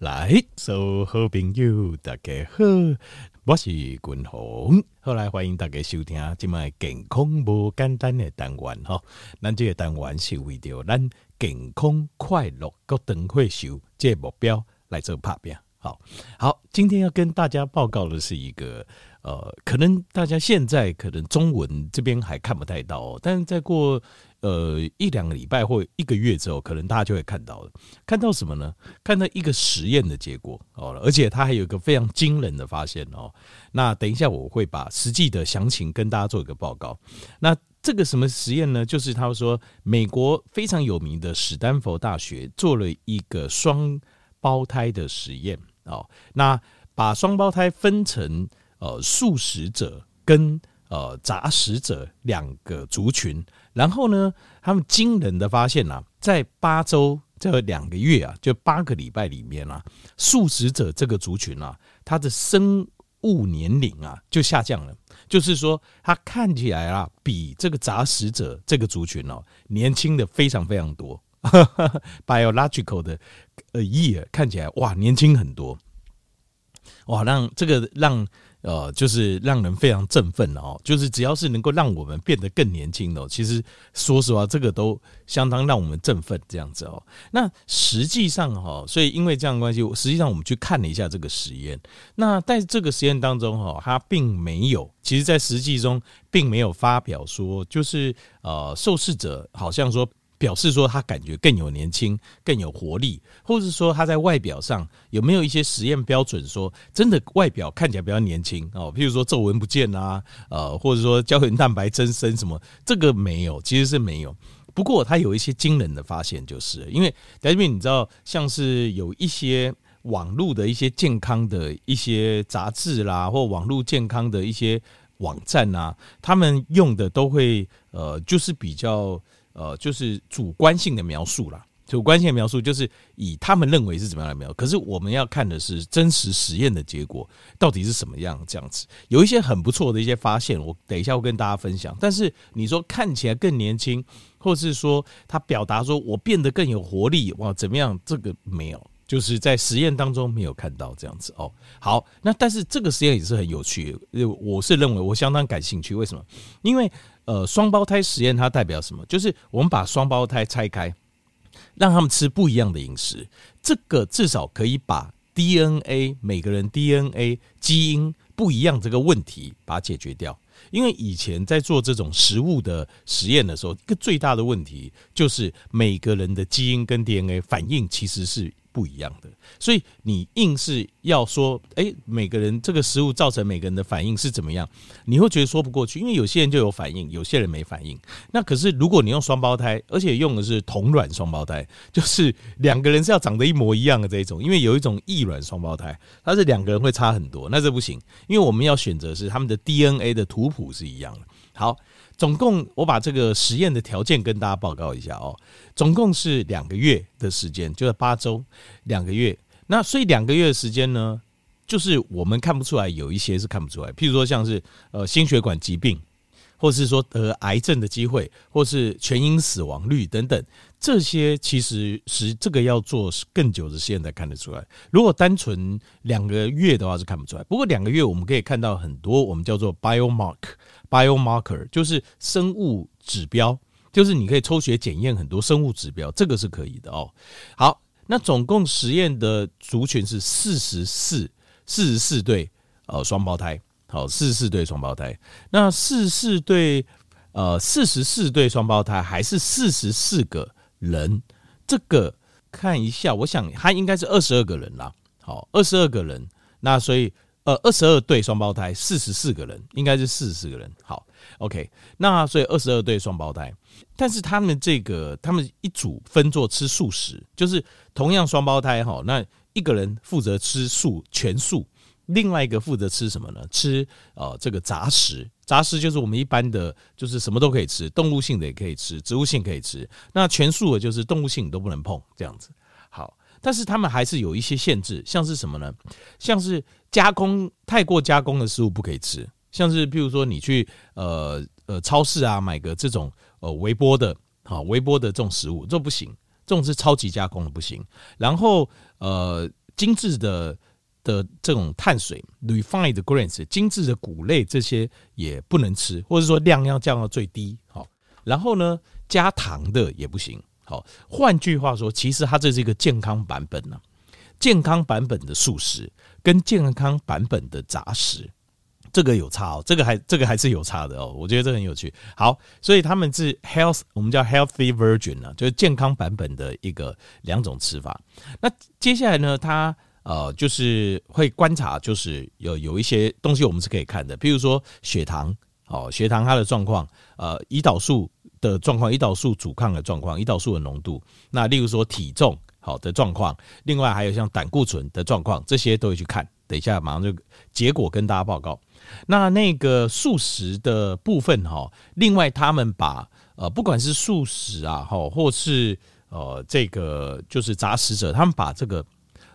来，所有好朋友大家好，我是君鸿。后来欢迎大家收听今麦健康无简单的单元哈。咱这个单元是为着咱健康快乐个长岁寿这个目标来做拍拼。好好，今天要跟大家报告的是一个呃，可能大家现在可能中文这边还看不太到，但是再过。呃，一两个礼拜或一个月之后，可能大家就会看到了。看到什么呢？看到一个实验的结果哦，而且它还有一个非常惊人的发现哦。那等一下我会把实际的详情跟大家做一个报告。那这个什么实验呢？就是他说，美国非常有名的史丹佛大学做了一个双胞胎的实验哦。那把双胞胎分成呃素食者跟呃杂食者两个族群。然后呢，他们惊人的发现啊，在八周这两个月啊，就八个礼拜里面啊，素食者这个族群啊，他的生物年龄啊就下降了。就是说，他看起来啊，比这个杂食者这个族群哦，年轻的非常非常多。Biological 的呃 year 看起来哇，年轻很多。哇，让这个让。呃，就是让人非常振奋哦。就是只要是能够让我们变得更年轻的，其实说实话，这个都相当让我们振奋这样子哦。那实际上哈，所以因为这样关系，实际上我们去看了一下这个实验。那在这个实验当中哈，它并没有，其实在实际中并没有发表说，就是呃，受试者好像说。表示说他感觉更有年轻、更有活力，或是说他在外表上有没有一些实验标准，说真的外表看起来比较年轻哦，譬如说皱纹不见啊，呃，或者说胶原蛋白增生什么，这个没有，其实是没有。不过他有一些惊人的发现，就是因为在这边你知道，像是有一些网络的一些健康的一些杂志啦，或网络健康的一些网站啊，他们用的都会呃，就是比较。呃，就是主观性的描述啦，主观性的描述就是以他们认为是怎么样来描述，可是我们要看的是真实实验的结果到底是什么样这样子。有一些很不错的一些发现，我等一下会跟大家分享。但是你说看起来更年轻，或是说他表达说我变得更有活力，哇，怎么样？这个没有，就是在实验当中没有看到这样子哦。好，那但是这个实验也是很有趣的，我是认为我相当感兴趣。为什么？因为。呃，双胞胎实验它代表什么？就是我们把双胞胎拆开，让他们吃不一样的饮食，这个至少可以把 DNA 每个人 DNA 基因不一样这个问题把它解决掉。因为以前在做这种食物的实验的时候，一个最大的问题就是每个人的基因跟 DNA 反应其实是。不一样的，所以你硬是要说，哎，每个人这个食物造成每个人的反应是怎么样，你会觉得说不过去，因为有些人就有反应，有些人没反应。那可是如果你用双胞胎，而且用的是同卵双胞胎，就是两个人是要长得一模一样的这一种，因为有一种异卵双胞胎，它是两个人会差很多，那这不行，因为我们要选择是他们的 DNA 的图谱是一样的。好。总共我把这个实验的条件跟大家报告一下哦。总共是两个月的时间，就是八周，两个月。那所以两个月的时间呢，就是我们看不出来，有一些是看不出来。譬如说像是呃心血管疾病，或是说得癌症的机会，或是全因死亡率等等，这些其实是这个要做更久的实验才看得出来。如果单纯两个月的话是看不出来。不过两个月我们可以看到很多我们叫做 biomark。Biomarker 就是生物指标，就是你可以抽血检验很多生物指标，这个是可以的哦。好，那总共实验的族群是四十四四十四对呃双胞胎，好，四四对双胞胎。那四四对呃四十四对双胞胎还是四十四个人？这个看一下，我想他应该是二十二个人啦。好，二十二个人，那所以。呃，二十二对双胞胎，四十四个人，应该是四十四个人。好，OK，那所以二十二对双胞胎，但是他们这个他们一组分作吃素食，就是同样双胞胎哈，那一个人负责吃素全素，另外一个负责吃什么呢？吃呃这个杂食，杂食就是我们一般的，就是什么都可以吃，动物性的也可以吃，植物性可以吃。那全素的就是动物性都不能碰，这样子。好，但是他们还是有一些限制，像是什么呢？像是。加工太过加工的食物不可以吃，像是譬如说你去呃呃超市啊买个这种呃微波的好微波的这种食物，这不行，这种是超级加工的不行。然后呃精致的的这种碳水 （refined grains） 精致的谷类这些也不能吃，或者说量要降到最低。好，然后呢，加糖的也不行。好，换句话说，其实它这是一个健康版本呢、健康版本的素食跟健康版本的杂食。这个有差哦，这个还这个还是有差的哦，我觉得这很有趣。好，所以他们是 health，我们叫 healthy version 呢，就是健康版本的一个两种吃法。那接下来呢，他呃就是会观察，就是有有一些东西我们是可以看的，比如说血糖哦，血糖它的状况，呃，胰岛素的状况，胰岛素阻抗的状况，胰岛素的浓度。那例如说体重好的状况，另外还有像胆固醇的状况，这些都会去看。等一下马上就结果跟大家报告。那那个素食的部分哈，另外他们把呃不管是素食啊哈，或是呃这个就是杂食者，他们把这个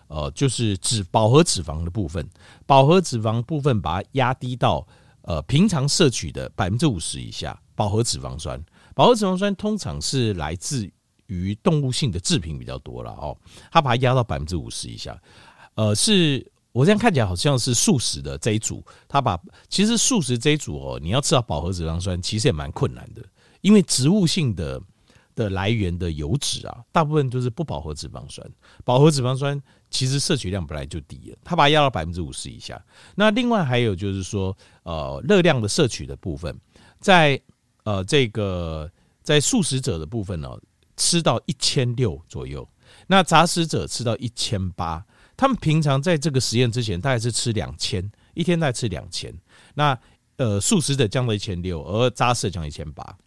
呃就是脂饱和脂肪的部分，饱和脂肪部分把它压低到呃平常摄取的百分之五十以下。饱和脂肪酸，饱和脂肪酸通常是来自于动物性的制品比较多了哦，它把它压到百分之五十以下，呃是。我这样看起来好像是素食的这一组，它把其实素食这一组哦，你要吃到饱和脂肪酸，其实也蛮困难的，因为植物性的的来源的油脂啊，大部分都是不饱和脂肪酸，饱和脂肪酸其实摄取量本来就低了，他把它压到百分之五十以下。那另外还有就是说，呃，热量的摄取的部分，在呃这个在素食者的部分呢，吃到一千六左右，那杂食者吃到一千八。他们平常在这个实验之前，大概是吃两千，一天大概吃两千。那呃，素食者降到一千六，而杂食降一千八。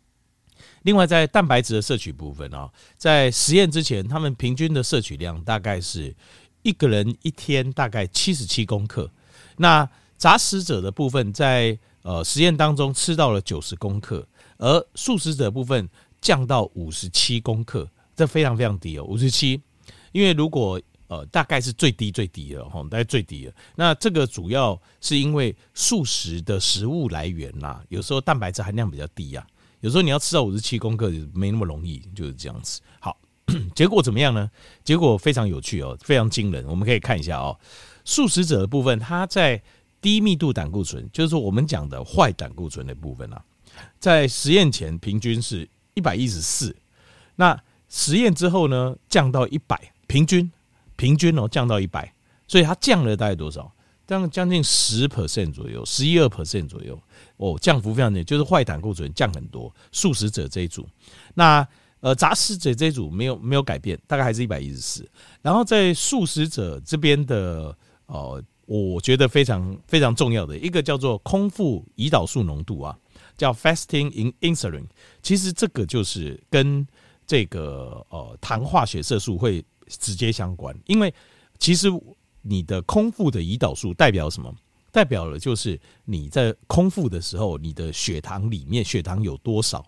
另外，在蛋白质的摄取部分啊，在实验之前，他们平均的摄取量大概是一个人一天大概七十七公克。那杂食者的部分，在呃实验当中吃到了九十公克，而素食者部分降到五十七公克，这非常非常低哦，五十七。因为如果呃，大概是最低最低的哈，大概最低的。那这个主要是因为素食的食物来源呐，有时候蛋白质含量比较低呀，有时候你要吃到五十七公克没那么容易，就是这样子。好，结果怎么样呢？结果非常有趣哦，非常惊人。我们可以看一下哦，素食者的部分，它在低密度胆固醇，就是说我们讲的坏胆固醇的部分啊，在实验前平均是一百一十四，那实验之后呢，降到一百，平均。平均哦降到一百，所以它降了大概多少？降将近十 percent 左右，十一二 percent 左右哦，降幅非常大，就是坏胆固醇降很多。素食者这一组，那呃杂食者这一组没有没有改变，大概还是一百一十四。然后在素食者这边的哦，我觉得非常非常重要的一个叫做空腹胰岛素浓度啊，叫 fasting in insulin。其实这个就是跟这个呃糖化血色素会。直接相关，因为其实你的空腹的胰岛素代表什么？代表了就是你在空腹的时候，你的血糖里面血糖有多少？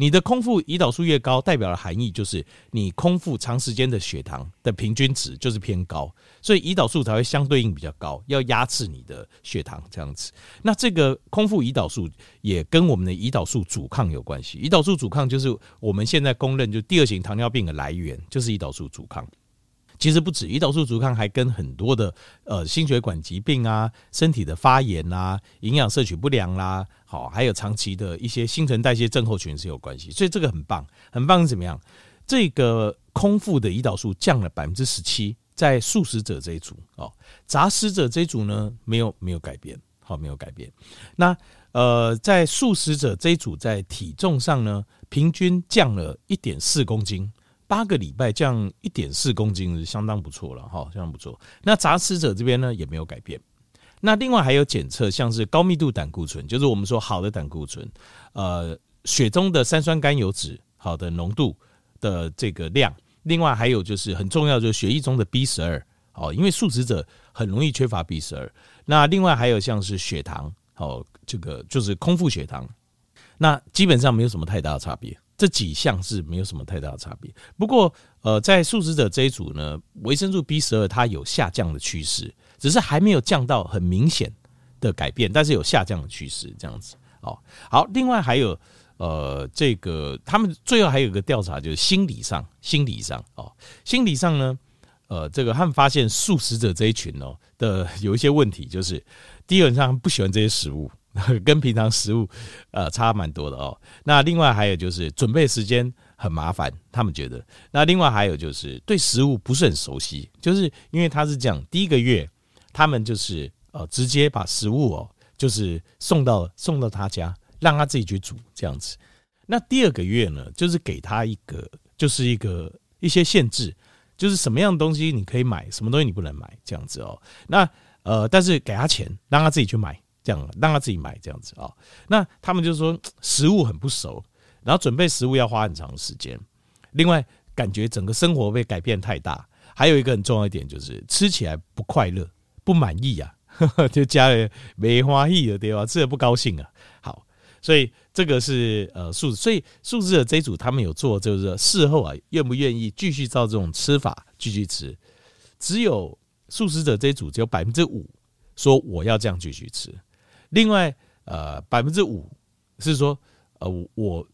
你的空腹胰岛素越高，代表的含义就是你空腹长时间的血糖的平均值就是偏高，所以胰岛素才会相对应比较高，要压制你的血糖这样子。那这个空腹胰岛素也跟我们的胰岛素阻抗有关系。胰岛素阻抗就是我们现在公认就第二型糖尿病的来源，就是胰岛素阻抗。其实不止胰岛素阻抗，还跟很多的呃心血管疾病啊、身体的发炎啊、营养摄取不良啦、好，还有长期的一些新陈代谢症候群是有关系。所以这个很棒，很棒是怎么样？这个空腹的胰岛素降了百分之十七，在素食者这一组哦，杂食者这一组呢没有没有改变，好，没有改变。那呃，在素食者这一组在体重上呢，平均降了一点四公斤。八个礼拜降一点四公斤是相当不错了哈，相当不错。那杂食者这边呢也没有改变。那另外还有检测，像是高密度胆固醇，就是我们说好的胆固醇，呃，血中的三酸甘油酯好的浓度的这个量。另外还有就是很重要，就是血液中的 B 十二，哦，因为素食者很容易缺乏 B 十二。那另外还有像是血糖，哦，这个就是空腹血糖，那基本上没有什么太大的差别。这几项是没有什么太大的差别，不过，呃，在素食者这一组呢，维生素 B 十二它有下降的趋势，只是还没有降到很明显的改变，但是有下降的趋势，这样子。哦，好，另外还有，呃，这个他们最后还有一个调查，就是心理上，心理上，哦，心理上呢，呃，这个他们发现素食者这一群哦的有一些问题，就是基本上不喜欢这些食物，跟平常食物呃差蛮多的哦。那另外还有就是准备时间很麻烦，他们觉得。那另外还有就是对食物不是很熟悉，就是因为他是这样，第一个月他们就是呃直接把食物哦就是送到送到他家，让他自己去煮这样子。那第二个月呢，就是给他一个就是一个一些限制。就是什么样的东西你可以买，什么东西你不能买，这样子哦。那呃，但是给他钱，让他自己去买，这样让他自己买这样子哦。那他们就说食物很不熟，然后准备食物要花很长时间。另外，感觉整个生活被改变太大。还有一个很重要一点就是吃起来不快乐、不满意啊，就家里没花意的对吧？吃的不高兴啊。好。所以这个是呃素，所以素食者这一组他们有做，就是事后啊愿不愿意继续照这种吃法继续吃？只有素食者这一组只有百分之五说我要这样继续吃，另外呃百分之五是说呃我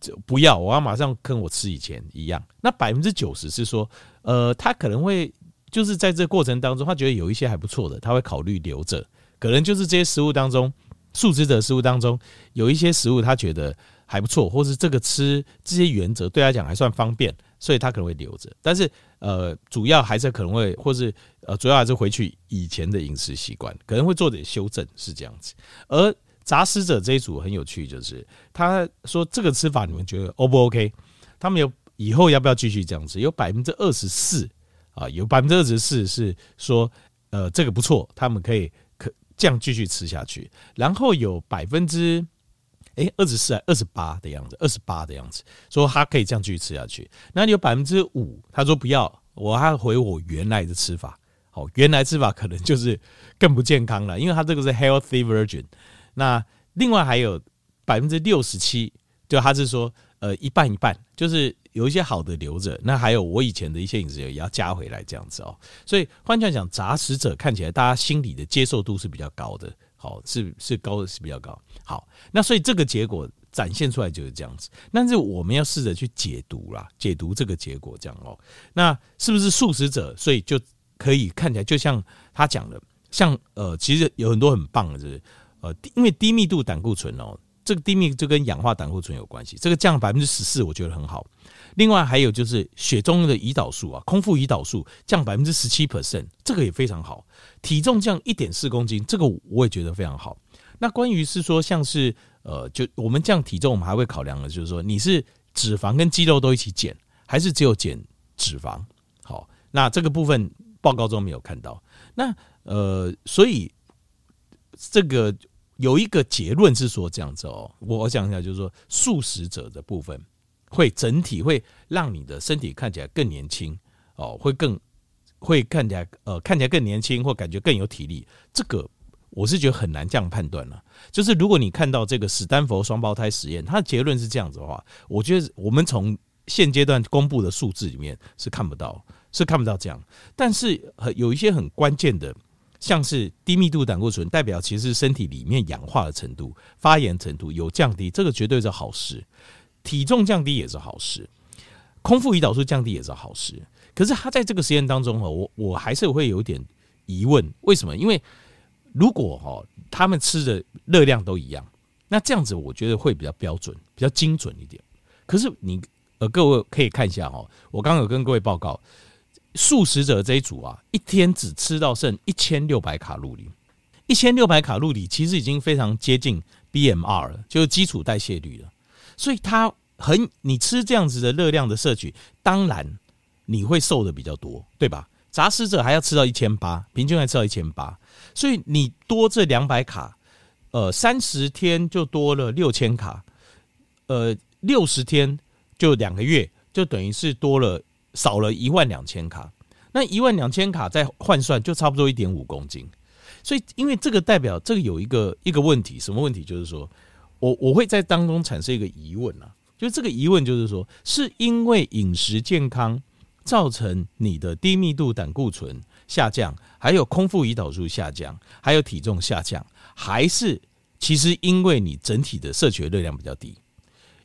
就不要，我要马上跟我吃以前一样。那百分之九十是说呃他可能会就是在这过程当中，他觉得有一些还不错的，他会考虑留着，可能就是这些食物当中。素食者食物当中有一些食物，他觉得还不错，或是这个吃这些原则对他讲还算方便，所以他可能会留着。但是呃，主要还是可能会，或是呃，主要还是回去以前的饮食习惯，可能会做点修正，是这样子。而杂食者这一组很有趣，就是他说这个吃法你们觉得 O 不 OK？他们有以后要不要继续这样子？有百分之二十四啊，有百分之二十四是说呃这个不错，他们可以可。这样继续吃下去，然后有百分之哎二十四还二十八的样子，二十八的样子，说他可以这样继续吃下去。那你有百分之五，他说不要，我还回我原来的吃法。好，原来吃法可能就是更不健康了，因为他这个是 healthy version。那另外还有百分之六十七，就他是说呃一半一半，就是。有一些好的留着，那还有我以前的一些饮食也要加回来这样子哦。所以换句话讲，杂食者看起来大家心里的接受度是比较高的，好，是是高的是比较高。好，那所以这个结果展现出来就是这样子。但是我们要试着去解读啦，解读这个结果这样哦。那是不是素食者，所以就可以看起来就像他讲的，像呃，其实有很多很棒的，就是呃，因为低密度胆固醇哦，这个低密就跟氧化胆固醇有关系，这个降百分之十四，我觉得很好。另外还有就是血中的胰岛素啊，空腹胰岛素降百分之十七 percent，这个也非常好。体重降一点四公斤，这个我也觉得非常好。那关于是说像是呃，就我们降体重，我们还会考量的，就是说你是脂肪跟肌肉都一起减，还是只有减脂肪？好，那这个部分报告中没有看到。那呃，所以这个有一个结论是说这样子哦，我讲一下，就是说素食者的部分。会整体会让你的身体看起来更年轻哦，会更会看起来呃看起来更年轻，或感觉更有体力。这个我是觉得很难这样判断了。就是如果你看到这个史丹佛双胞胎实验，它的结论是这样子的话，我觉得我们从现阶段公布的数字里面是看不到，是看不到这样。但是有一些很关键的，像是低密度胆固醇，代表其实身体里面氧化的程度、发炎程度有降低，这个绝对是好事。体重降低也是好事，空腹胰岛素降低也是好事。可是他在这个实验当中哈，我我还是会有点疑问，为什么？因为如果哈他们吃的热量都一样，那这样子我觉得会比较标准、比较精准一点。可是你呃各位可以看一下哈，我刚刚有跟各位报告，素食者这一组啊，一天只吃到剩一千六百卡路里，一千六百卡路里其实已经非常接近 BMR 了，就是基础代谢率了。所以它很，你吃这样子的热量的摄取，当然你会瘦的比较多，对吧？杂食者还要吃到一千八，平均还吃到一千八，所以你多这两百卡，呃，三十天就多了六千卡，呃，六十天就两个月，就等于是多了少了一万两千卡。那一万两千卡再换算，就差不多一点五公斤。所以，因为这个代表这个有一个一个问题，什么问题？就是说。我我会在当中产生一个疑问啊，就这个疑问就是说，是因为饮食健康造成你的低密度胆固醇下降，还有空腹胰岛素下降，还有体重下降，还是其实因为你整体的摄取热量比较低？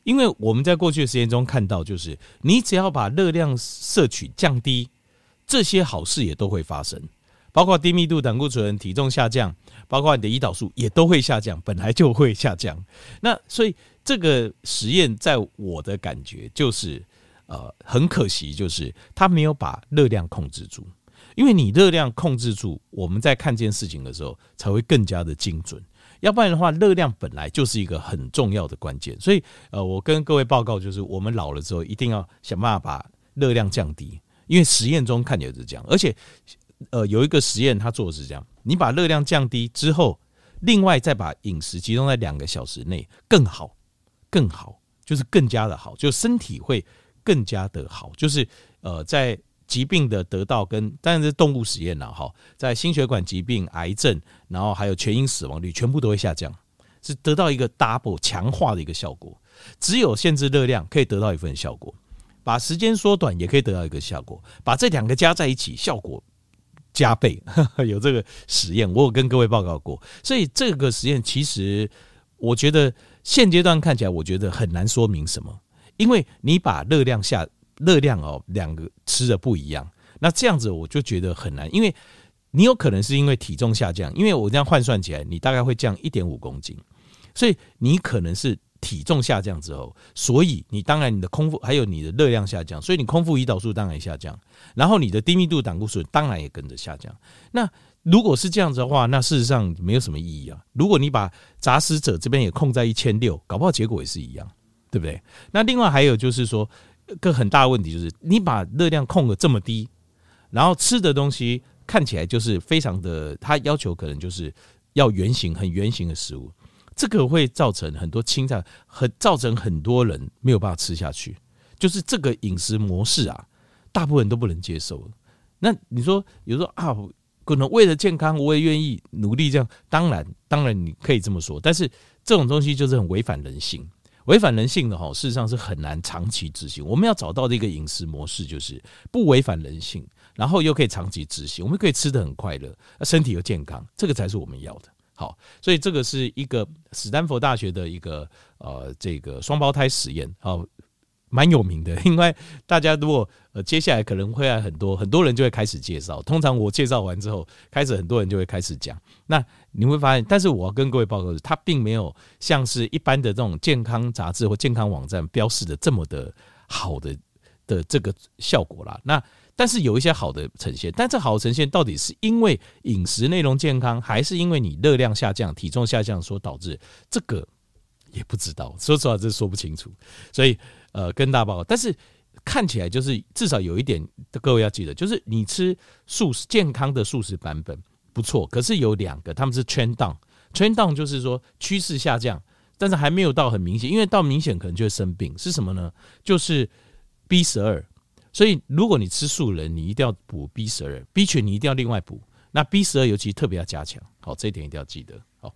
因为我们在过去的实验中看到，就是你只要把热量摄取降低，这些好事也都会发生，包括低密度胆固醇、体重下降，包括你的胰岛素也都会下降，本来就会下降。那所以这个实验，在我的感觉就是，呃，很可惜，就是他没有把热量控制住，因为你热量控制住，我们在看见事情的时候才会更加的精准。要不然的话，热量本来就是一个很重要的关键。所以，呃，我跟各位报告，就是我们老了之后，一定要想办法把热量降低。因为实验中看起来是这样，而且，呃，有一个实验他做的是这样：你把热量降低之后，另外再把饮食集中在两个小时内，更好，更好，就是更加的好，就身体会更加的好。就是呃，在疾病的得到跟当然是动物实验了哈，在心血管疾病、癌症，然后还有全因死亡率全部都会下降，是得到一个 double 强化的一个效果。只有限制热量可以得到一份效果。把时间缩短也可以得到一个效果，把这两个加在一起，效果加倍。有这个实验，我有跟各位报告过。所以这个实验其实，我觉得现阶段看起来，我觉得很难说明什么，因为你把热量下热量哦，两个吃的不一样，那这样子我就觉得很难，因为你有可能是因为体重下降，因为我这样换算起来，你大概会降一点五公斤，所以你可能是。体重下降之后，所以你当然你的空腹还有你的热量下降，所以你空腹胰岛素当然下降，然后你的低密度胆固醇当然也跟着下降。那如果是这样子的话，那事实上没有什么意义啊。如果你把杂食者这边也控在一千六，搞不好结果也是一样，对不对？那另外还有就是说，个很大的问题就是你把热量控得这么低，然后吃的东西看起来就是非常的，他要求可能就是要圆形很圆形的食物。这个会造成很多青菜，很造成很多人没有办法吃下去。就是这个饮食模式啊，大部分人都不能接受。那你说，有时候啊，可能为了健康，我也愿意努力这样。当然，当然你可以这么说，但是这种东西就是很违反人性。违反人性的哈，事实上是很难长期执行。我们要找到的一个饮食模式，就是不违反人性，然后又可以长期执行。我们可以吃得很快乐，身体又健康，这个才是我们要的。好，所以这个是一个史丹佛大学的一个呃这个双胞胎实验，好，蛮有名的。因为大家如果呃接下来可能会来很多很多人就会开始介绍，通常我介绍完之后，开始很多人就会开始讲。那你会发现，但是我要跟各位报告是，它并没有像是一般的这种健康杂志或健康网站标示的这么的好的的这个效果啦。那但是有一些好的呈现，但这好的呈现到底是因为饮食内容健康，还是因为你热量下降、体重下降所导致？这个也不知道，说实话，这说不清楚。所以，呃，跟大家报告，但是看起来就是至少有一点，各位要记得，就是你吃素食健康的素食版本不错，可是有两个，他们是 trend down，trend down 就是说趋势下降，但是还没有到很明显，因为到明显可能就会生病，是什么呢？就是 B 十二。所以，如果你吃素人，你一定要补 B 十二，B 群你一定要另外补。那 B 十二尤其特别要加强，好，这一点一定要记得。好，